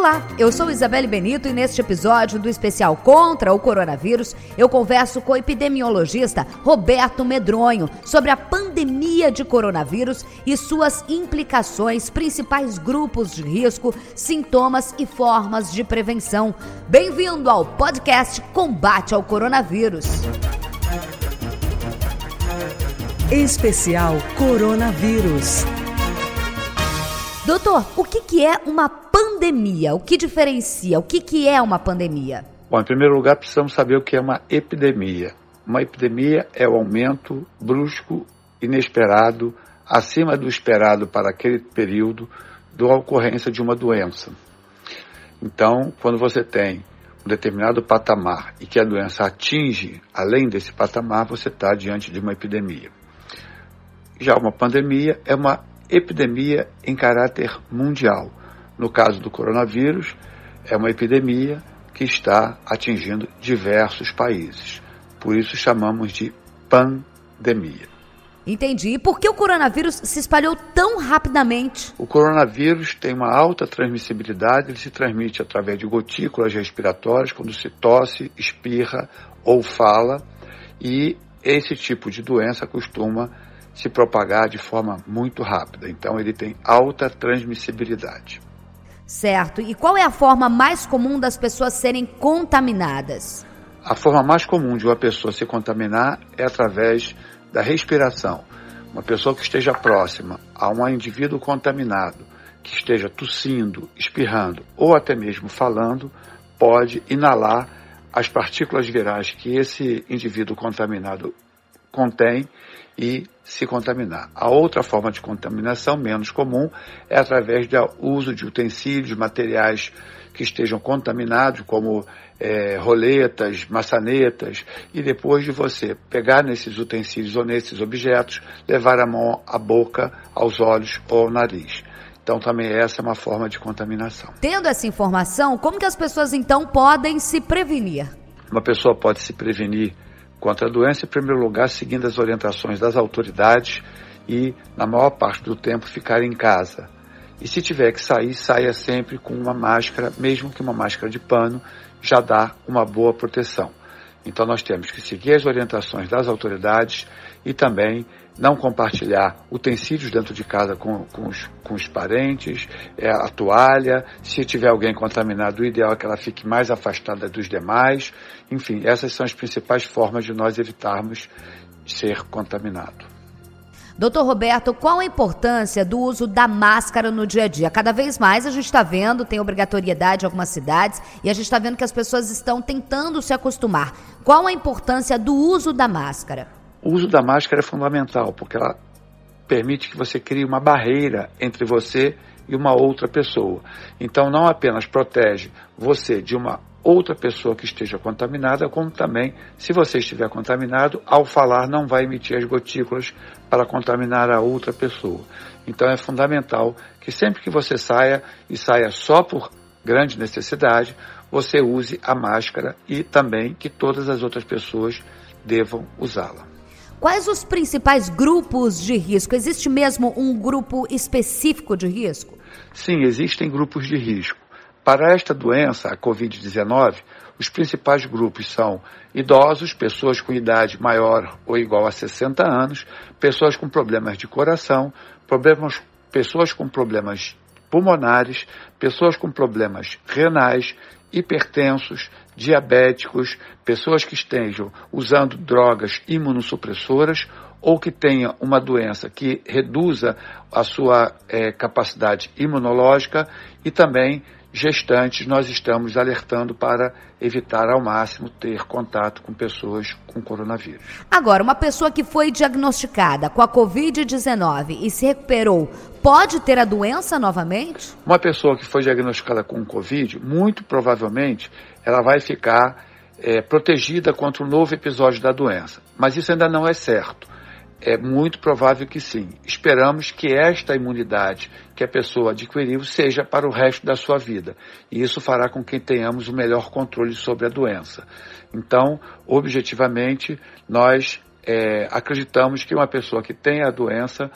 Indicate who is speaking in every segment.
Speaker 1: Olá, eu sou Isabelle Benito e neste episódio do especial Contra o Coronavírus, eu converso com o epidemiologista Roberto Medronho sobre a pandemia de coronavírus e suas implicações, principais grupos de risco, sintomas e formas de prevenção. Bem-vindo ao podcast Combate ao Coronavírus.
Speaker 2: Especial Coronavírus.
Speaker 1: Doutor, o que, que é uma pandemia? O que diferencia? O que, que é uma pandemia?
Speaker 3: Bom, em primeiro lugar, precisamos saber o que é uma epidemia. Uma epidemia é o aumento brusco, inesperado, acima do esperado para aquele período, da ocorrência de uma doença. Então, quando você tem um determinado patamar e que a doença atinge além desse patamar, você está diante de uma epidemia. Já uma pandemia é uma epidemia em caráter mundial. No caso do coronavírus, é uma epidemia que está atingindo diversos países. Por isso chamamos de pandemia.
Speaker 1: Entendi. E por que o coronavírus se espalhou tão rapidamente?
Speaker 3: O coronavírus tem uma alta transmissibilidade, ele se transmite através de gotículas respiratórias, quando se tosse, espirra ou fala, e esse tipo de doença costuma se propagar de forma muito rápida. Então, ele tem alta transmissibilidade.
Speaker 1: Certo. E qual é a forma mais comum das pessoas serem contaminadas?
Speaker 3: A forma mais comum de uma pessoa se contaminar é através da respiração. Uma pessoa que esteja próxima a um indivíduo contaminado, que esteja tossindo, espirrando ou até mesmo falando, pode inalar as partículas virais que esse indivíduo contaminado contém e se contaminar. A outra forma de contaminação, menos comum, é através do uso de utensílios, materiais que estejam contaminados, como é, roletas, maçanetas, e depois de você pegar nesses utensílios ou nesses objetos, levar a mão à boca, aos olhos ou ao nariz. Então também essa é uma forma de contaminação.
Speaker 1: Tendo essa informação, como que as pessoas então podem se prevenir?
Speaker 3: Uma pessoa pode se prevenir contra a doença, em primeiro lugar, seguindo as orientações das autoridades e, na maior parte do tempo, ficar em casa. E se tiver que sair, saia sempre com uma máscara, mesmo que uma máscara de pano, já dá uma boa proteção. Então nós temos que seguir as orientações das autoridades e também não compartilhar utensílios dentro de casa com, com, os, com os parentes, é, a toalha, se tiver alguém contaminado, o ideal é que ela fique mais afastada dos demais. Enfim, essas são as principais formas de nós evitarmos ser contaminado.
Speaker 1: Doutor Roberto, qual a importância do uso da máscara no dia a dia? Cada vez mais a gente está vendo, tem obrigatoriedade em algumas cidades, e a gente está vendo que as pessoas estão tentando se acostumar. Qual a importância do uso da máscara?
Speaker 3: O uso da máscara é fundamental, porque ela permite que você crie uma barreira entre você e uma outra pessoa. Então, não apenas protege você de uma outra pessoa que esteja contaminada, como também, se você estiver contaminado, ao falar não vai emitir as gotículas para contaminar a outra pessoa. Então é fundamental que sempre que você saia e saia só por grande necessidade, você use a máscara e também que todas as outras pessoas devam usá-la.
Speaker 1: Quais os principais grupos de risco? Existe mesmo um grupo específico de risco?
Speaker 3: Sim, existem grupos de risco. Para esta doença, a Covid-19, os principais grupos são idosos, pessoas com idade maior ou igual a 60 anos, pessoas com problemas de coração, problemas, pessoas com problemas pulmonares, pessoas com problemas renais, hipertensos, diabéticos, pessoas que estejam usando drogas imunossupressoras ou que tenha uma doença que reduza a sua é, capacidade imunológica e também gestantes, nós estamos alertando para evitar ao máximo ter contato com pessoas com coronavírus.
Speaker 1: Agora, uma pessoa que foi diagnosticada com a Covid-19 e se recuperou, pode ter a doença novamente?
Speaker 3: Uma pessoa que foi diagnosticada com Covid, muito provavelmente, ela vai ficar é, protegida contra um novo episódio da doença. Mas isso ainda não é certo. É muito provável que sim. Esperamos que esta imunidade que a pessoa adquiriu seja para o resto da sua vida. E isso fará com que tenhamos o melhor controle sobre a doença. Então, objetivamente, nós é, acreditamos que uma pessoa que tem a doença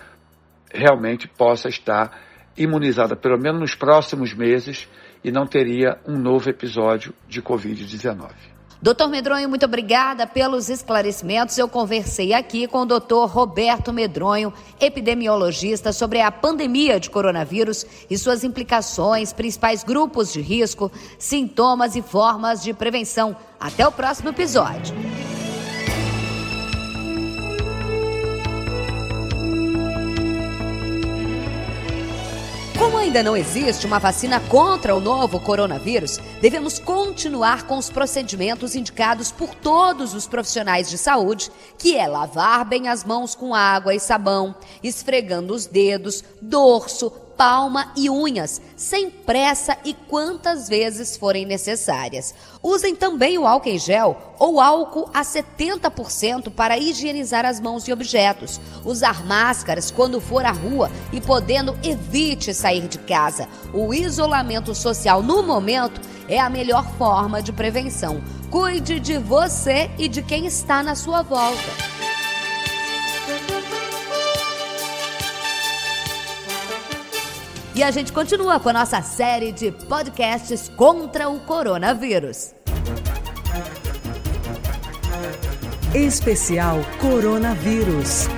Speaker 3: realmente possa estar imunizada, pelo menos nos próximos meses, e não teria um novo episódio de Covid-19.
Speaker 1: Doutor Medronho, muito obrigada pelos esclarecimentos. Eu conversei aqui com o doutor Roberto Medronho, epidemiologista, sobre a pandemia de coronavírus e suas implicações, principais grupos de risco, sintomas e formas de prevenção. Até o próximo episódio. Ainda não existe uma vacina contra o novo coronavírus, devemos continuar com os procedimentos indicados por todos os profissionais de saúde, que é lavar bem as mãos com água e sabão, esfregando os dedos, dorso, palma e unhas, sem pressa e quantas vezes forem necessárias. Usem também o álcool em gel ou álcool a 70% para higienizar as mãos e objetos. Usar máscaras quando for à rua e podendo, evite sair de casa. O isolamento social no momento é a melhor forma de prevenção. Cuide de você e de quem está na sua volta. E a gente continua com a nossa série de podcasts contra o coronavírus.
Speaker 2: Especial Coronavírus.